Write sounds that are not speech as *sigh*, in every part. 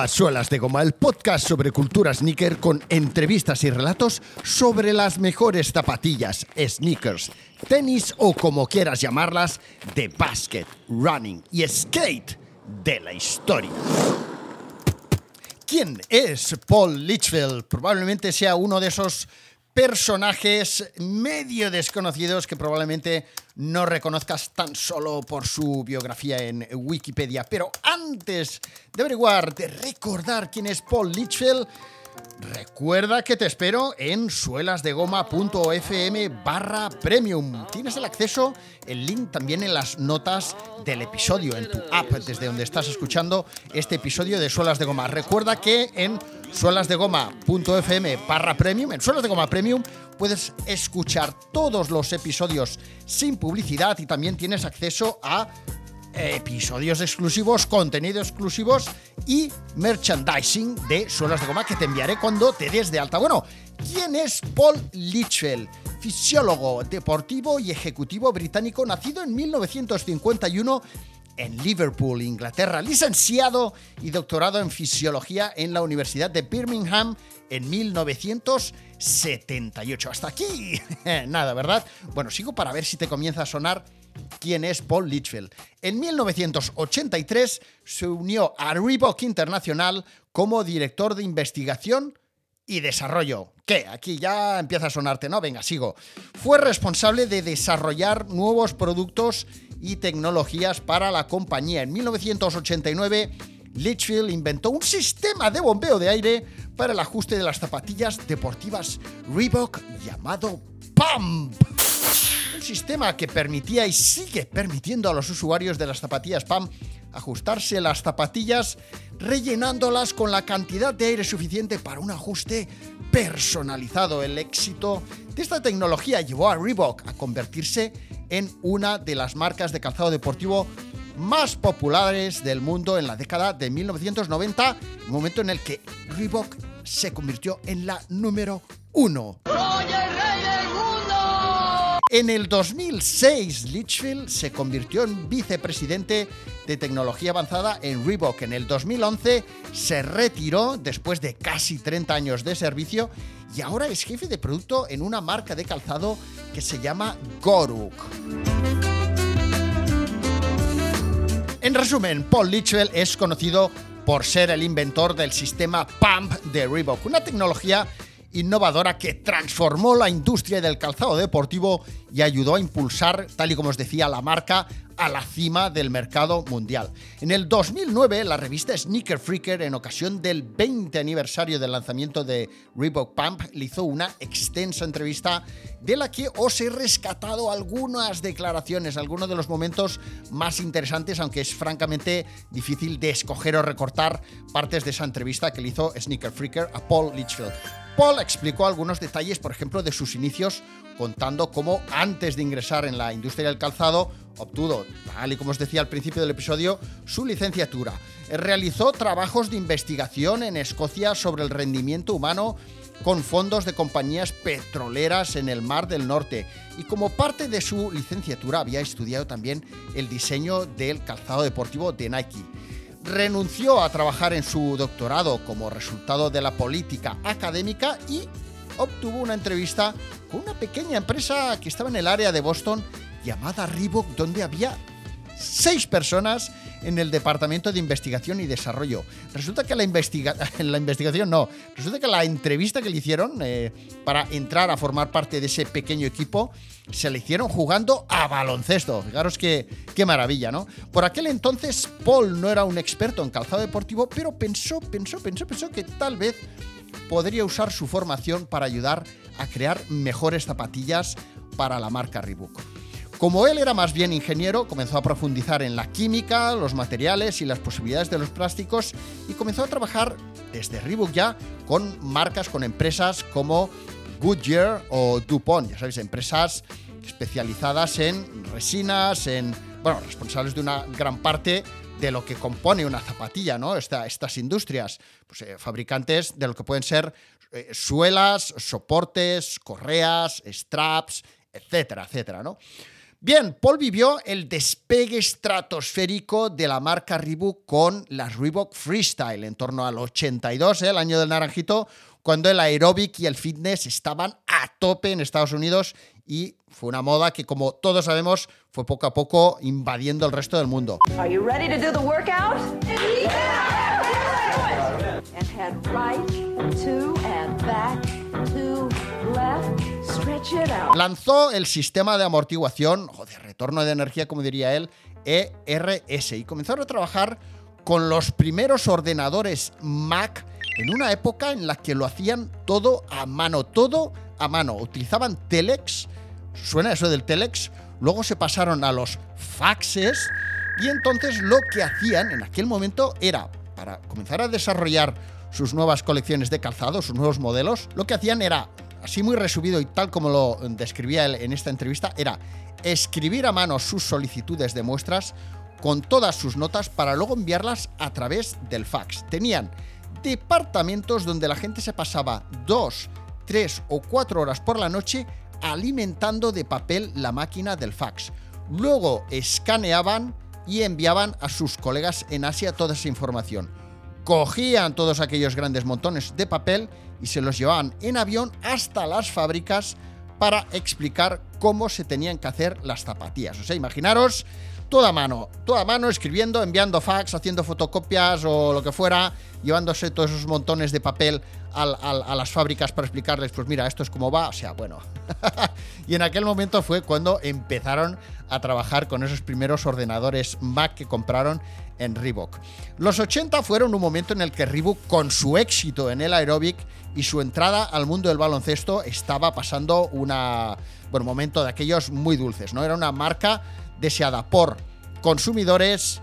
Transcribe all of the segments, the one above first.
A Suelas de Goma, el podcast sobre cultura sneaker con entrevistas y relatos sobre las mejores zapatillas, sneakers, tenis o como quieras llamarlas, de basket, running y skate de la historia. ¿Quién es Paul Litchfield? Probablemente sea uno de esos personajes medio desconocidos que probablemente no reconozcas tan solo por su biografía en Wikipedia. Pero antes de averiguar, de recordar quién es Paul Litchfield, Recuerda que te espero en suelasdegoma.fm barra premium. Tienes el acceso, el link también en las notas del episodio, en tu app, desde donde estás escuchando este episodio de Suelas de Goma. Recuerda que en suelasdegoma.fm barra premium, en Suelas de Goma Premium, puedes escuchar todos los episodios sin publicidad y también tienes acceso a episodios exclusivos, contenido exclusivos y merchandising de suelas de goma que te enviaré cuando te des de alta. Bueno, ¿quién es Paul Litchfield? Fisiólogo deportivo y ejecutivo británico, nacido en 1951 en Liverpool, Inglaterra, licenciado y doctorado en fisiología en la Universidad de Birmingham en 1978. Hasta aquí, *laughs* nada, ¿verdad? Bueno, sigo para ver si te comienza a sonar quién es Paul Litchfield. En 1983 se unió a Reebok International como director de investigación y desarrollo. ¿Qué? Aquí ya empieza a sonarte, ¿no? Venga, sigo. Fue responsable de desarrollar nuevos productos y tecnologías para la compañía. En 1989, Litchfield inventó un sistema de bombeo de aire para el ajuste de las zapatillas deportivas Reebok llamado PUMP sistema que permitía y sigue permitiendo a los usuarios de las zapatillas PAM ajustarse las zapatillas rellenándolas con la cantidad de aire suficiente para un ajuste personalizado. El éxito de esta tecnología llevó a Reebok a convertirse en una de las marcas de calzado deportivo más populares del mundo en la década de 1990, momento en el que Reebok se convirtió en la número uno. En el 2006, Litchfield se convirtió en vicepresidente de tecnología avanzada en Reebok. En el 2011 se retiró después de casi 30 años de servicio y ahora es jefe de producto en una marca de calzado que se llama Goruk. En resumen, Paul Litchfield es conocido por ser el inventor del sistema PUMP de Reebok, una tecnología innovadora que transformó la industria del calzado deportivo y ayudó a impulsar, tal y como os decía, la marca a la cima del mercado mundial. En el 2009, la revista Sneaker Freaker, en ocasión del 20 aniversario del lanzamiento de Reebok Pump, le hizo una extensa entrevista de la que os he rescatado algunas declaraciones, algunos de los momentos más interesantes, aunque es francamente difícil de escoger o recortar partes de esa entrevista que le hizo Sneaker Freaker a Paul Litchfield. Paul explicó algunos detalles, por ejemplo, de sus inicios, contando cómo antes de ingresar en la industria del calzado obtuvo, tal y como os decía al principio del episodio, su licenciatura. Realizó trabajos de investigación en Escocia sobre el rendimiento humano con fondos de compañías petroleras en el Mar del Norte y como parte de su licenciatura había estudiado también el diseño del calzado deportivo de Nike renunció a trabajar en su doctorado como resultado de la política académica y obtuvo una entrevista con una pequeña empresa que estaba en el área de Boston llamada Reebok, donde había seis personas en el Departamento de Investigación y Desarrollo. Resulta que la, *laughs* la investigación no, resulta que la entrevista que le hicieron eh, para entrar a formar parte de ese pequeño equipo se le hicieron jugando a baloncesto. Fijaros qué, qué maravilla, ¿no? Por aquel entonces Paul no era un experto en calzado deportivo, pero pensó, pensó, pensó, pensó que tal vez podría usar su formación para ayudar a crear mejores zapatillas para la marca Reebok. Como él era más bien ingeniero, comenzó a profundizar en la química, los materiales y las posibilidades de los plásticos y comenzó a trabajar desde Reebok ya con marcas, con empresas como Goodyear o DuPont, ya sabéis, empresas especializadas en resinas, en, bueno, responsables de una gran parte de lo que compone una zapatilla, ¿no? estas industrias, pues, eh, fabricantes de lo que pueden ser eh, suelas, soportes, correas, straps, etcétera, etcétera, ¿no? Bien, Paul vivió el despegue estratosférico de la marca Reebok con las Reebok Freestyle en torno al 82, ¿eh? el año del naranjito, cuando el aeróbic y el fitness estaban a tope en Estados Unidos y fue una moda que, como todos sabemos, fue poco a poco invadiendo el resto del mundo. Lanzó el sistema de amortiguación o de retorno de energía, como diría él, ERS, y comenzaron a trabajar con los primeros ordenadores Mac en una época en la que lo hacían todo a mano, todo a mano. Utilizaban Telex, suena eso del Telex, luego se pasaron a los faxes y entonces lo que hacían en aquel momento era, para comenzar a desarrollar sus nuevas colecciones de calzado, sus nuevos modelos, lo que hacían era así muy resumido y tal como lo describía él en esta entrevista, era escribir a mano sus solicitudes de muestras con todas sus notas para luego enviarlas a través del fax. Tenían departamentos donde la gente se pasaba dos, tres o cuatro horas por la noche alimentando de papel la máquina del fax. Luego escaneaban y enviaban a sus colegas en Asia toda esa información. Cogían todos aquellos grandes montones de papel y se los llevaban en avión hasta las fábricas para explicar cómo se tenían que hacer las zapatillas. O sea, imaginaros toda mano, toda mano escribiendo, enviando fax, haciendo fotocopias o lo que fuera, llevándose todos esos montones de papel a las fábricas para explicarles, pues mira, esto es como va, o sea, bueno. *laughs* y en aquel momento fue cuando empezaron a trabajar con esos primeros ordenadores Mac que compraron en Reebok. Los 80 fueron un momento en el que Reebok, con su éxito en el aeróbic y su entrada al mundo del baloncesto, estaba pasando una, bueno, momento de aquellos muy dulces, ¿no? Era una marca deseada por consumidores,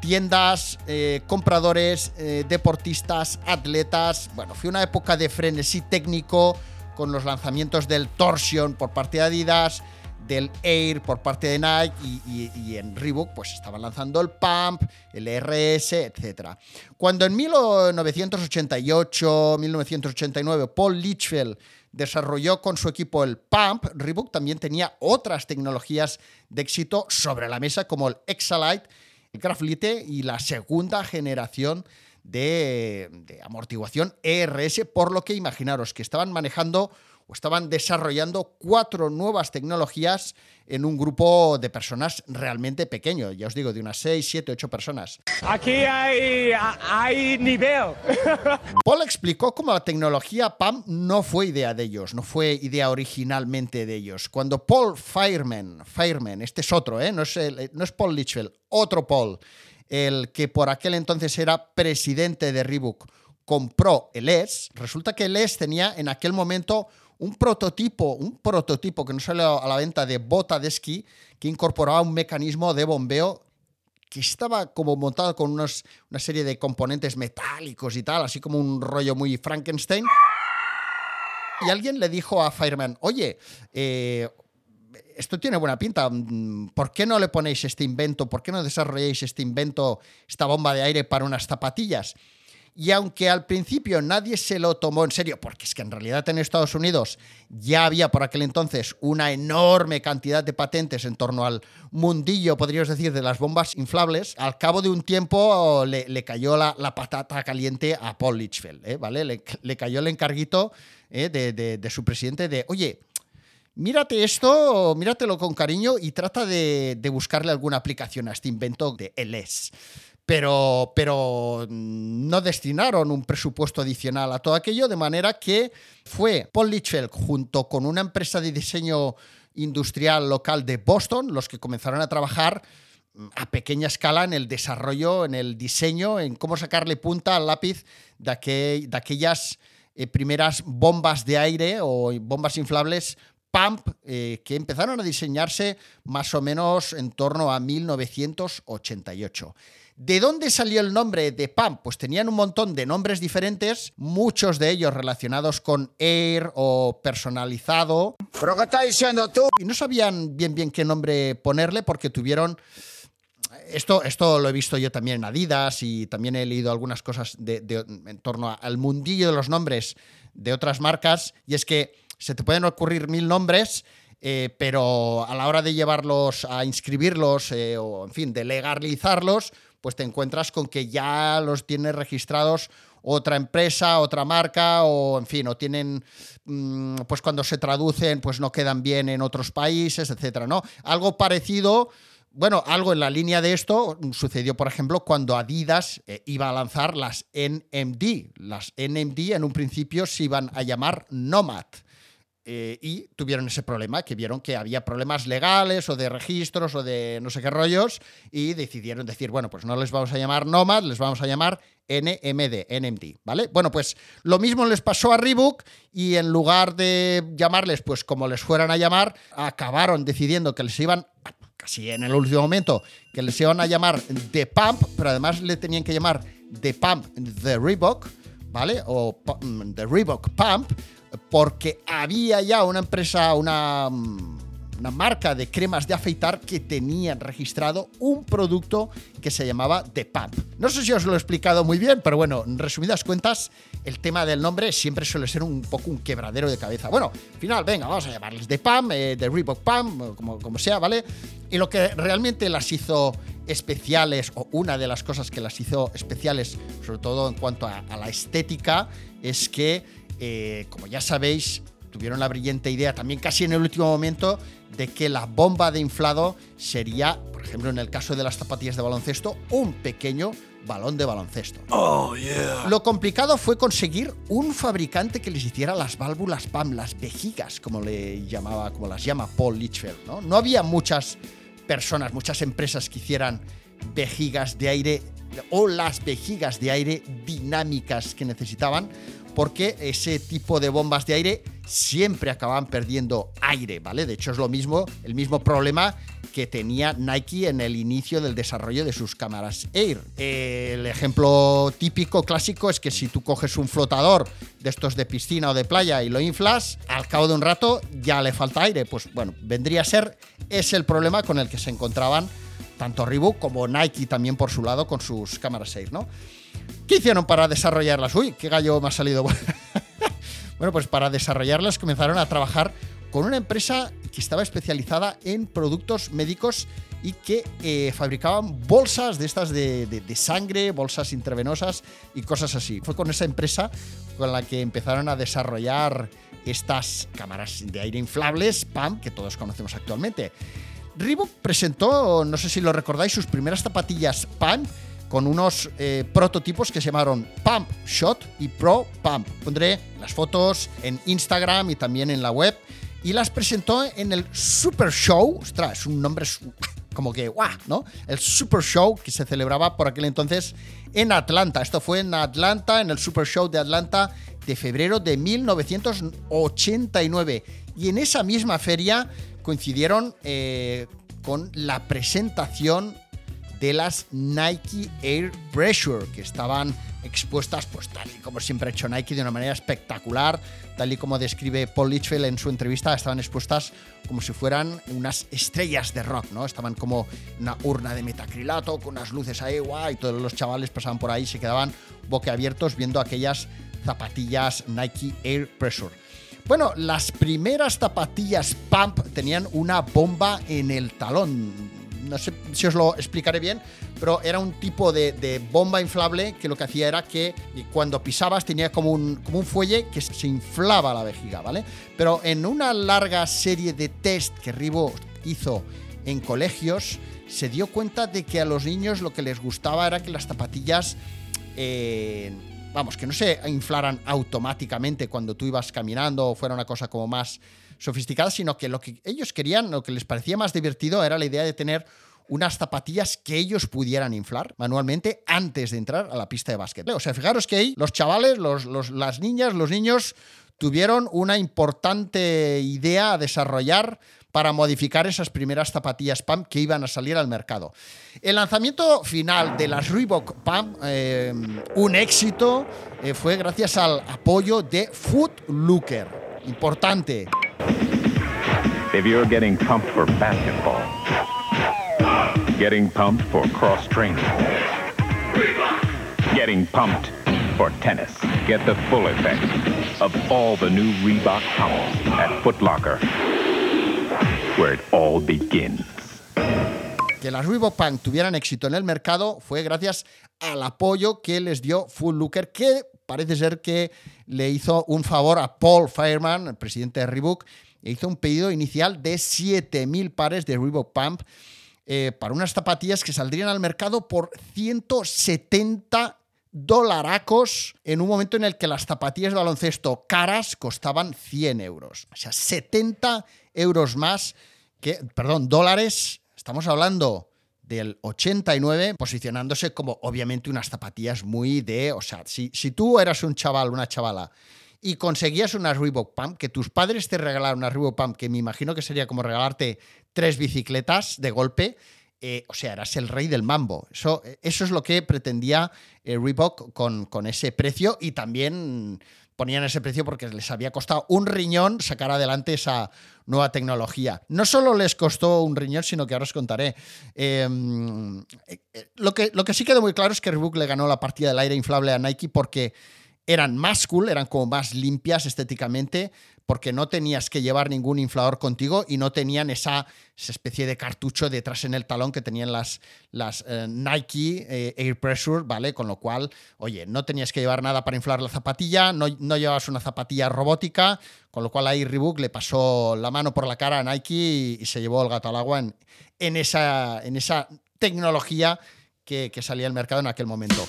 tiendas, eh, compradores, eh, deportistas, atletas. Bueno, fue una época de frenesí técnico con los lanzamientos del Torsion por parte de Adidas, del Air por parte de Nike y, en Reebok pues estaban lanzando el Pump, el RS, etc. Cuando en 1988, 1989 Paul Litchfield desarrolló con su equipo el Pump, Reebok también tenía otras tecnologías de éxito sobre la mesa como el Exalite, el Graflite y la segunda generación de, de amortiguación ERS, por lo que imaginaros que estaban manejando o estaban desarrollando cuatro nuevas tecnologías en un grupo de personas realmente pequeño, ya os digo, de unas 6, 7, 8 personas. Aquí hay, hay nivel. *laughs* Paul explicó cómo la tecnología PAM no fue idea de ellos, no fue idea originalmente de ellos. Cuando Paul Fireman, Fireman este es otro, ¿eh? no, es no es Paul Litchfield, otro Paul, el que por aquel entonces era presidente de Reebok, compró el ES, resulta que el ES tenía en aquel momento un prototipo, un prototipo que no salió a la venta de bota de esquí que incorporaba un mecanismo de bombeo que estaba como montado con unos, una serie de componentes metálicos y tal, así como un rollo muy Frankenstein. Y alguien le dijo a Fireman, oye, eh, esto tiene buena pinta, ¿por qué no le ponéis este invento? ¿Por qué no desarrolláis este invento, esta bomba de aire para unas zapatillas? Y aunque al principio nadie se lo tomó en serio, porque es que en realidad en Estados Unidos ya había por aquel entonces una enorme cantidad de patentes en torno al mundillo, podríamos decir, de las bombas inflables, al cabo de un tiempo le, cayó la, patata caliente a Paul Litchfield, ¿eh? ¿vale? Le, cayó el encarguito ¿eh? de, su presidente de, oye, mírate esto, míratelo con cariño y trata de, buscarle alguna aplicación a este invento de LS pero, pero no destinaron un presupuesto adicional a todo aquello, de manera que fue Paul Litchfield junto con una empresa de diseño industrial local de Boston los que comenzaron a trabajar mm, a pequeña escala en el desarrollo, en el diseño, en cómo sacarle punta al lápiz de, de aquellas eh, primeras bombas de aire o bombas inflables pump eh, que empezaron a diseñarse más o menos en torno a 1988. ¿De dónde salió el nombre de PAM? Pues tenían un montón de nombres diferentes, muchos de ellos relacionados con Air o personalizado. ¿Pero qué estás diciendo tú? Y no sabían bien bien qué nombre ponerle porque tuvieron... Esto, esto lo he visto yo también en Adidas y también he leído algunas cosas en torno al mundillo de los nombres de otras marcas y es que se te pueden ocurrir mil nombres eh, pero a la hora de llevarlos a inscribirlos eh, o, en fin, de legalizarlos, pues te encuentras con que ya los tiene registrados otra empresa, otra marca, o en fin, o tienen, mm, pues cuando se traducen, pues no quedan bien en otros países, etcétera, ¿no? Algo parecido. Bueno, algo en la línea de esto sucedió, por ejemplo, cuando Adidas eh, iba a lanzar las NMD. Las NMD en un principio se iban a llamar Nomad. Eh, y tuvieron ese problema, que vieron que había problemas legales o de registros o de no sé qué rollos y decidieron decir, bueno, pues no les vamos a llamar Nomad, les vamos a llamar NMD, NMD, ¿vale? Bueno, pues lo mismo les pasó a Reebok y en lugar de llamarles pues como les fueran a llamar, acabaron decidiendo que les iban casi en el último momento que les iban a llamar The Pump, pero además le tenían que llamar The Pump The Reebok, ¿vale? O mm, The Reebok Pump porque había ya una empresa, una, una marca de cremas de afeitar que tenían registrado un producto que se llamaba The Pump. No sé si os lo he explicado muy bien, pero bueno, en resumidas cuentas, el tema del nombre siempre suele ser un poco un quebradero de cabeza. Bueno, al final, venga, vamos a llamarles The Pump, eh, The Reebok Pump, como, como sea, ¿vale? Y lo que realmente las hizo especiales, o una de las cosas que las hizo especiales, sobre todo en cuanto a la estética, es que eh, como ya sabéis, tuvieron la brillante idea también casi en el último momento de que la bomba de inflado sería, por ejemplo, en el caso de las zapatillas de baloncesto, un pequeño balón de baloncesto. Oh, yeah. Lo complicado fue conseguir un fabricante que les hiciera las válvulas PAM, las vejigas, como le llamaba, como las llama Paul Litchfield. ¿no? no había muchas personas, muchas empresas que hicieran vejigas de aire o las vejigas de aire dinámicas que necesitaban porque ese tipo de bombas de aire siempre acababan perdiendo aire, ¿vale? De hecho es lo mismo, el mismo problema que tenía Nike en el inicio del desarrollo de sus cámaras Air. El ejemplo típico clásico es que si tú coges un flotador de estos de piscina o de playa y lo inflas, al cabo de un rato ya le falta aire. Pues bueno, vendría a ser ese el problema con el que se encontraban tanto Reebok como Nike también por su lado con sus cámaras Air, ¿no? ¿Qué hicieron para desarrollarlas? Uy, qué gallo me ha salido. *laughs* bueno, pues para desarrollarlas comenzaron a trabajar con una empresa que estaba especializada en productos médicos y que eh, fabricaban bolsas de estas de, sangre, bolsas intravenosas y cosas así. Fue con esa empresa con la que empezaron a desarrollar estas cámaras de aire inflables, PAM, que todos conocemos actualmente. Reebok presentó, no sé si lo recordáis, sus primeras zapatillas PAM con unos eh, prototipos que se llamaron Pump Shot y Pro Pump. Pondré las fotos en Instagram y también en la web. Y las presentó en el Super Show. Ostras, un nombre *laughs* como que guau, ¿no? El Super Show que se celebraba por aquel entonces en Atlanta. Esto fue en Atlanta, en el Super Show de Atlanta de febrero de 1989. Y en esa misma feria coincidieron eh, con la presentación de las Nike Air Pressure, que estaban expuestas, pues tal y como siempre ha hecho Nike, de una manera espectacular, tal y como describe Paul Litchfield en su entrevista, estaban expuestas como si fueran unas estrellas de rock, ¿no? Estaban como una urna de metacrilato, con unas luces ahí, guay, y todos los chavales pasaban por ahí y se quedaban boquiabiertos viendo aquellas zapatillas Nike Air Pressure. Bueno, las primeras zapatillas Pump tenían una bomba en el talón no sé si os lo explicaré bien, pero era un tipo de, bomba inflable que lo que hacía era que cuando pisabas tenía como un, como un fuelle que se inflaba la vejiga, ¿vale? Pero en una larga serie de test que Ribo hizo en colegios, se dio cuenta de que a los niños lo que les gustaba era que las zapatillas... Eh, vamos, que no se inflaran automáticamente cuando tú ibas caminando o fuera una cosa como más sofisticada, sino que lo que ellos querían, lo que les parecía más divertido era la idea de tener unas zapatillas que ellos pudieran inflar manualmente antes de entrar a la pista de básquet. O sea, fijaros que ahí los chavales, las niñas, los niños tuvieron una importante idea a desarrollar para modificar esas primeras zapatillas PAM que iban a salir al mercado. El lanzamiento final de las Reebok PAM, eh, un éxito, eh, fue gracias al apoyo de Foot Looker. Importante. If you're getting pumped for basketball, getting pumped for cross training, getting pumped for tennis, get the full effect of all the new Reebok pumps at Foot Locker. where it all begins. Que las Reebok Punk tuvieran éxito en el mercado fue gracias al apoyo que les dio Full Looker, que parece ser que le hizo un favor a Paul Fireman, el presidente de Reebok, e hizo un pedido inicial de 7.000 pares de Reebok Pump eh, para unas zapatillas que saldrían al mercado por 170 dolaracos en un momento en el que las zapatillas de baloncesto caras costaban 100 euros. O sea, 70 euros más que, perdón, dólares. Estamos hablando del 89, posicionándose como obviamente unas zapatillas muy de, o sea, si, si tú eras un chaval, una chavala, y conseguías unas Reebok Pump, que tus padres te regalaron una Reebok Pump, que me imagino que sería como regalarte tres bicicletas de golpe, eh, o sea, eras el rey del mambo. Eso, eso es lo que pretendía eh, Reebok con, con ese precio y también ponían ese precio porque les había costado un riñón sacar adelante esa nueva tecnología. No solo les costó un riñón, sino que ahora os contaré. Em, eh, lo, que, lo que sí quedó muy claro es que Reebok le ganó la partida del aire inflable a Nike porque eran más cool, eran como más limpias estéticamente, porque no tenías que llevar ningún inflador contigo y no tenían esa, especie de cartucho detrás en el talón que tenían las, eh, Nike eh, Air Pressure, ¿vale? Con lo cual, oye, no tenías que llevar nada para inflar la zapatilla, no, llevabas una zapatilla robótica, con lo cual ahí Reebok le pasó la mano por la cara a Nike y, se llevó el gato al agua en, en, esa, en esa tecnología que, que salía al mercado en aquel momento.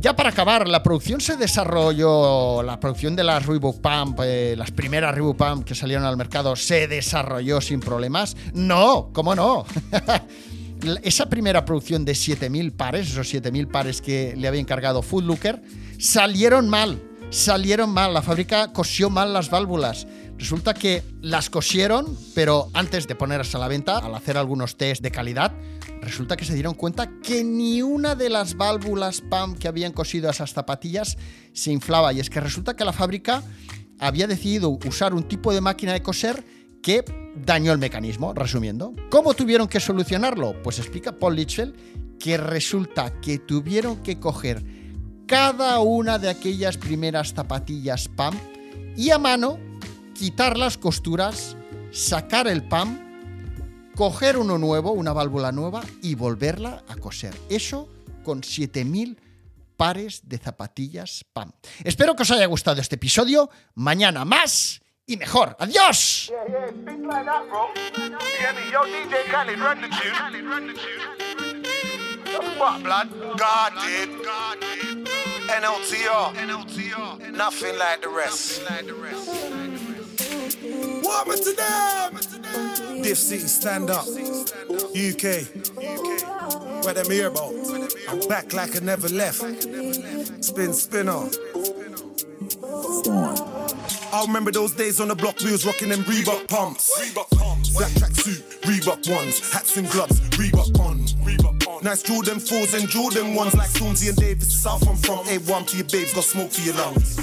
Ya para acabar, la producción se desarrolló, la producción de las Reebok Pump, eh, las primeras Reebok Pump que salieron al mercado, se desarrolló sin problemas. No, ¿cómo no? *laughs* Esa primera producción de 7.000 pares, esos 7.000 pares que le había encargado Food Looker, salieron mal, salieron mal, la fábrica cosió mal las válvulas. Resulta que las cosieron, pero antes de ponerlas a la venta, al hacer algunos test de calidad, resulta que se dieron cuenta que ni una de las válvulas PAM que habían cosido a esas zapatillas se inflaba. Y es que resulta que la fábrica había decidido usar un tipo de máquina de coser que dañó el mecanismo, resumiendo. ¿Cómo tuvieron que solucionarlo? Pues explica Paul Litchell que resulta que tuvieron que coger cada una de aquellas primeras zapatillas PAM y a mano quitar las costuras, sacar el PAM coger uno nuevo, una válvula nueva y volverla a coser. Eso con 7000 pares de zapatillas PAM. Espero que os haya gustado este episodio. Mañana más y mejor. ¡Adiós! Diff City, stand up. UK, where them here about? I'm back like I never left. Spin, spin on. I remember those days on the block, we was rocking them Reebok pumps. Black tracksuit, Reebok ones, hats and gloves, Reebok on. Nice Jordan 4s and Jordan 1s like Stormzy and Davis. South I'm from A1 to your babes, got smoke for your lungs.